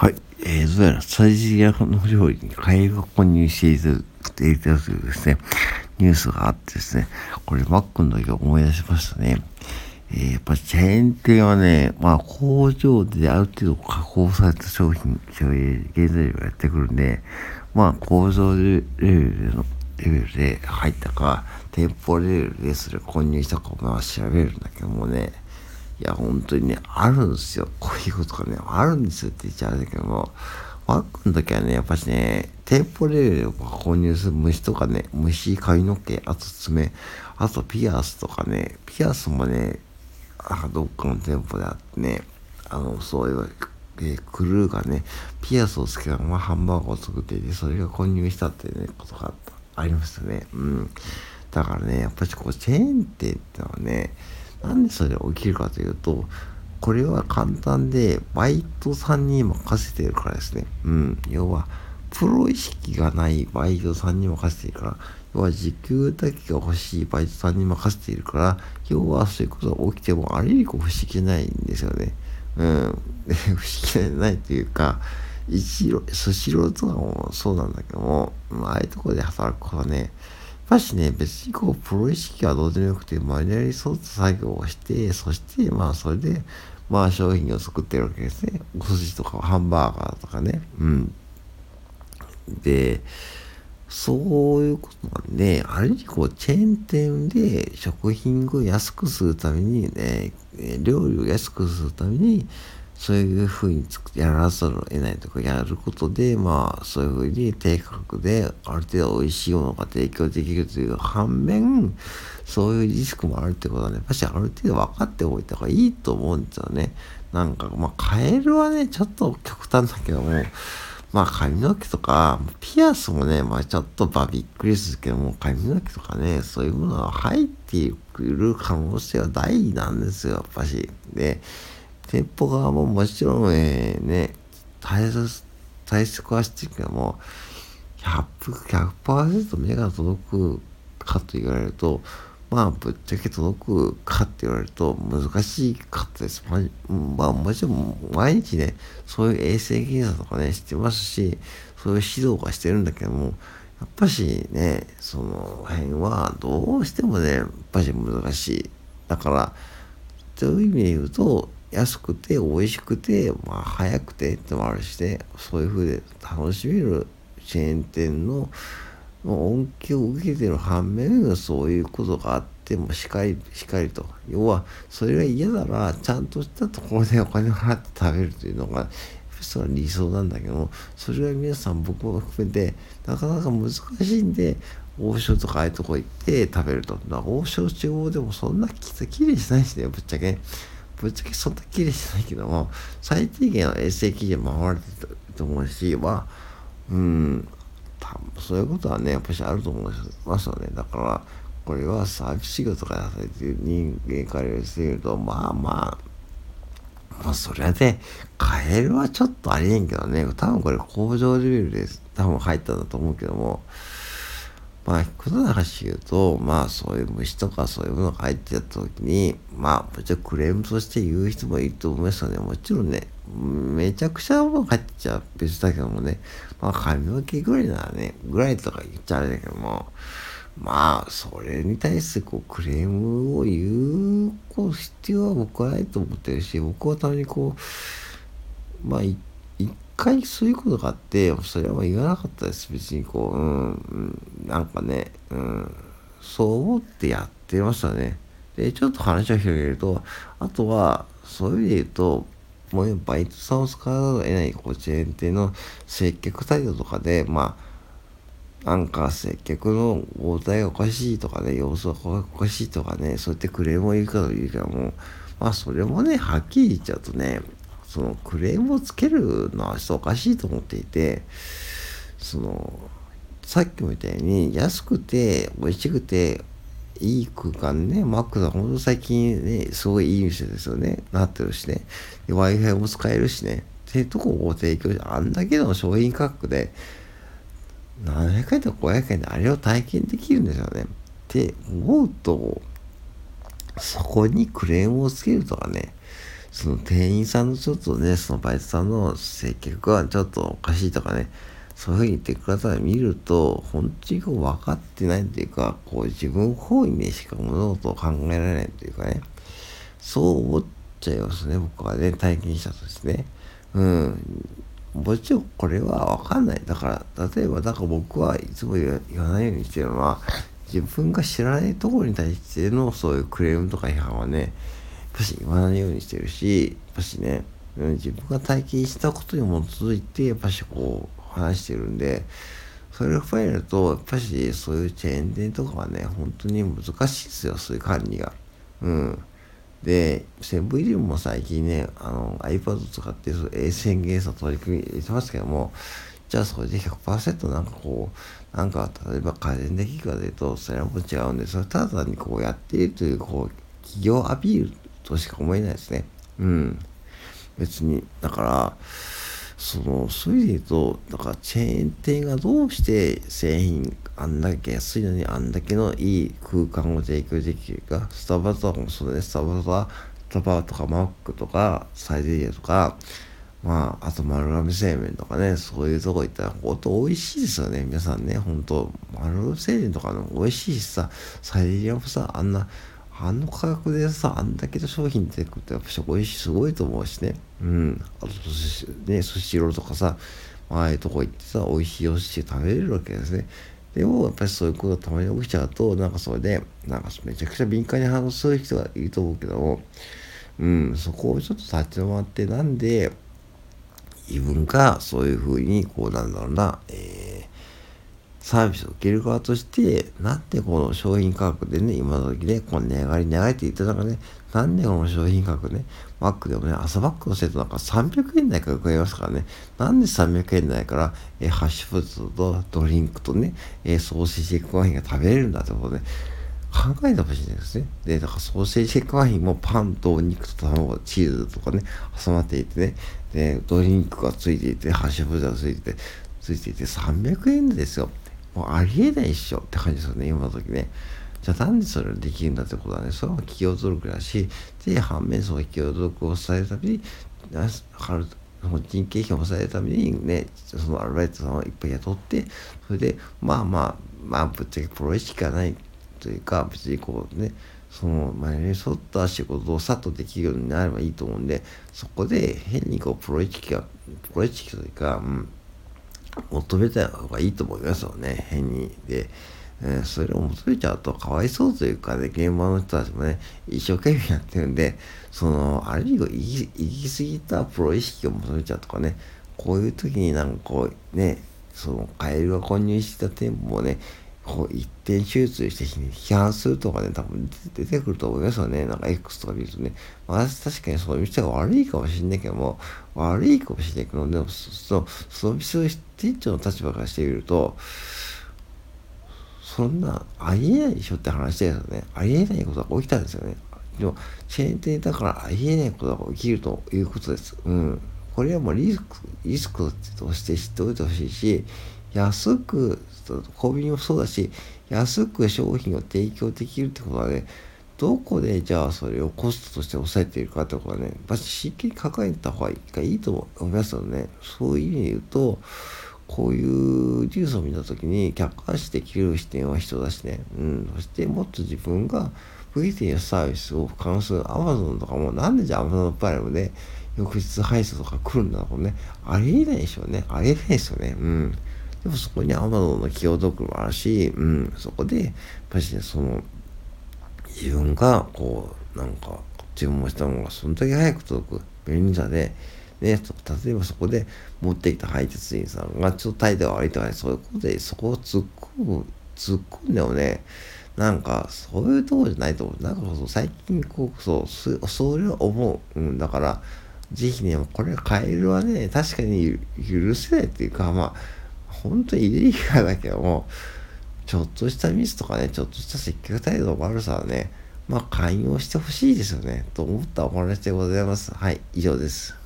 はい。えー、どうやらサイジアの料理に替えが購入しているというですね、ニュースがあってですね、これマックの時思い出しましたね。えー、やっぱチェーン店はね、まあ工場である程度加工された商品、原材料がやってくるんで、まあ工場レベルのレベルで入ったか、店舗レベルでそれ購入したかまあ調べるんだけどもね、いや、本当にね、あるんですよ。こういうことがね、あるんですよって言っちゃうんだけども、ワックの時はね、やっぱしね、店舗レベルを購入する虫とかね、虫、髪の毛、あと爪、あとピアスとかね、ピアスもね、あどっかの店舗であってね、あの、そういう、えー、クルーがね、ピアスをつけたままハンバーガーを作っていて、それが購入したってね、ことがあったありましたね。うん。だからね、やっぱりこう、チェーン店ってのはね、なんでそれ起きるかというと、これは簡単で、バイトさんに任せているからですね。うん。要は、プロ意識がないバイトさんに任せているから、要は時給だけが欲しいバイトさんに任せているから、要はそういうことが起きてもあれにこう不思議ないんですよね。うん。不思議ないというか、一郎、スシローとかもそうなんだけども、まああいうところで働くことはね、ぱしね、別にこう、プロ意識はどうでもよくて、マニュアルに沿った作業をして、そして、まあ、それで、まあ、商品を作ってるわけですね。お寿司とかハンバーガーとかね。うん。で、そういうことなんで、ある意味こう、チェーン店で食品を安くするためにね、料理を安くするために、そういうふうにやらざるを得ないとかやることで、まあ、そういうふうに低価格である程度美味しいものが提供できるという反面、そういうリスクもあるってことはね、やっぱしある程度分かっておいた方がいいと思うんですよね。なんか、まあ、カエルはね、ちょっと極端だけども、まあ髪の毛とか、ピアスもね、まあちょっとまあびっくりするけども、髪の毛とかね、そういうものは入ってくる可能性は大なんですよ、やっぱし。で、店舗側ももちろん、えー、ね、対策、対策はしてるけども、100%, 100目が届くかと言われると、まあ、ぶっちゃけ届くかって言われると難しかったです。まあ、まあ、もちろん毎日ね、そういう衛生検査とかね、してますし、そういう指導はしてるんだけども、やっぱしね、その辺はどうしてもね、やっぱし難しい。だから、そういう意味で言うと、安くて美味しくて、まあ、早くてってもあるしね、そういう風で楽しめるチェーン店の恩恵を受けてる反面、そういうことがあってもしっかり、しっかりと。要は、それが嫌なら、ちゃんとしたところでお金を払って食べるというのが、それは理想なんだけどそれは皆さん僕も含めて、なかなか難しいんで、王将とかああいうとこ行って食べると。王将中央でもそんなきれいしないしね、ぶっちゃけ。ぶっちゃけそんな綺麗じゃないけども、最低限の衛生基準守られてると思うし、まあ、うん、多分そういうことはね、やっぱしあると思いますよね。だから、これはサービス仕事からされてる人間からしてみると、まあまあ、まあそれはね、カエルはちょっとありえんけどね、多分これ工場レベルで多分入ったんだと思うけども、まあ、ことな話言うと、まあ、そういう虫とかそういうものが入ってた時に、まあ、もちろんクレームとして言う人もいると思いますよね。もちろんね、めちゃくちゃもの入っちゃ別だけどもね、まあ、髪の毛ぐらいならね、ぐらいとか言っちゃあれだけども、まあ、それに対してこう、クレームを言うこう必要は僕はないと思ってるし、僕はたまにこう、まあ、回そういうことがあって、それは言わなかったです。別にこう、うん、なんかね、うん、そう思ってやってましたね。で、ちょっと話を広げると、あとは、そういう意味で言うと、もうバイトさんを使わざるを得ない、こう、チェーン店の接客態度とかで、まあ、なんか接客の応対がおかしいとかね、様子がおかしいとかね、そうやってクレームを言うかというかもう、まあそれもね、はっきり言っちゃうとね、そのクレームをつけるのはちょっとおかしいと思っていてそのさっきも言ったように安くて美味しくていい空間ね、マックさんほんと最近ね、すごいいい店ですよね。なってるしね。Wi-Fi も使えるしね。っていうとこを提供して、あんだけの商品価格で、700円とか500円であれを体験できるんですよね。って思うと、そこにクレームをつけるとかね、その店員さんのちょっとね、そのバイトさんの接客がちょっとおかしいとかね、そういうふうに言ってください見ると、本当に分かってないっていうか、こう自分本位でしか物事を考えられないっていうかね、そう思っちゃいますね、僕はね、体験したとですね。うん。もちろんこれは分かんない。だから、例えば、だから僕はいつも言わないようにしてるのは、自分が知らないところに対してのそういうクレームとか批判はね、ぱし言わないようにしてるし、やっぱしね、自分が体験したことに基づいて、やっぱしこう、話してるんで、それを踏まえると、やっぱしそういうチェーン店とかはね、本当に難しいですよ、そういう管理が。うん。で、セブンイレブンも最近ね、あの iPad 使ってその衛星検査取り組み入れてますけども、じゃあそれで100%なんかこう、なんか例えば家電できるかというと、それはもう違うんで、それただにこうやっているという、こう、企業アピールとしか思えないですね。うん。別に。だから、その、そういう意味で言うと、だからチェーン店がどうして製品あんだけ安いのにあんだけのいい空間を提供できるか、スタバとかもそうね、スタバとか、スタバとかマックとか、サイゼリヤとか、まあ、あと丸亀製麺とかね、そういうとこ行ったら、ほんと美味しいですよね、皆さんね、ほんと。丸亀製麺とかの美味しいしさ、サイゼリヤもさ、あんな、あの価格でさ、あんだけの商品出てくると、やっぱし美味しい、すごいと思うしね。うん。あと、ね、寿司ローとかさ、ああいうとこ行ってさ、美味しいお寿司食べれるわけですね。でも、やっぱりそういうことがたまに起きちゃうと、なんかそれで、なんかめちゃくちゃ敏感に反応する人がいると思うけども、うん、そこをちょっと立ち止まって、なんで、自分がそういうふうに、こう、なんだろうな、えー、サービスを受ける側として、なんでこの商品価格でね、今の時ね、この値上がり値上がりって言ってたからね、なんでこの商品価格ね、マックでもね、朝バックのセットなんか300円台から伺いますからね、なんで300円台から、えー、ハッシュポテトとドリンクとね、えー、ソーセージエッグワインが食べれるんだってことね、考えてほしいんですね。で、だからソーセージエッグワインもパンとお肉と卵、チーズとかね、挟まっていてね、で、ドリンクがついていて、ハッシュポテトがついてて、ついていて300円ですよ。もうありえないっしょって感じですよね、今の時ね。じゃあなんでそれができるんだってことはね、それは企業努力だし、で、反面その企業努力を抑えるために、人件費を抑えるためにね、そのアルバイトさんをいっぱい雇って、それで、まあまあ、まあ、ぶっちゃけプロ意識がないというか、別にこうね、その前に沿った仕事をさっとできるようになればいいと思うんで、そこで変にこう、プロ意識が、プロ意識というか、うん、求めた方がいいと思いますよね、変に。で、えー、それを求めちゃうとかわいそうというかね、現場の人たちもね、一生懸命やってるんで、その、ある意味行き過ぎたプロ意識を求めちゃうとかね、こういう時になんかこう、ね、その、カエルが混入した店舗もね、こう一点集中して批判するとかね、多分出てくると思いますよね。なんか X とか見るとね。まあ、確かにそういう店が悪いかもしれないけども、悪いかもしれないけど、でも、その、その店の店長の立場からしてみると、そんな、ありえないでしょって話ですよね。ありえないことが起きたんですよね。でも、チェーン店だからありえないことが起きるということです。うん。これはもうリスク、リスクとして知っておいてほしいし、安く、コンビニもそうだし、安く商品を提供できるってことはね、どこでじゃあそれをコストとして抑えているかってことはね、やっぱ真剣に考えた方がいいと思いますよね。そういう意味で言うと、こういうニュースを見たときに客観視できる視点は人だしね。うん。そしてもっと自分が増えているサービスを関する Amazon とかもなんでじゃあ Amazon プライムで翌日配送とか来るんだろうね。ありえないでしょうね。ありえないですよね。うん。でもそこに Amazon の企業読もあるし、うん。そこで、やっぱりね、その、自分がこう、なんか、注文したものがその時早く届く便利さで、ね、例えばそこで持ってきた配達員さんがちょっと態度が悪いとかね、そういうことでそこを突っ込む、突っ込んでもね、なんか、そういうとこじゃないと思う。なんかそう最近こう、そう、それを思う。うん、だから、ぜひね、これカエルはね、確かに許せないっていうか、まあ、本当にイレギュラーだけども、ちょっとしたミスとかね、ちょっとした接客態度の悪さはね、まあ、寛容してほしいですよね。と思ったお話でございます。はい、以上です。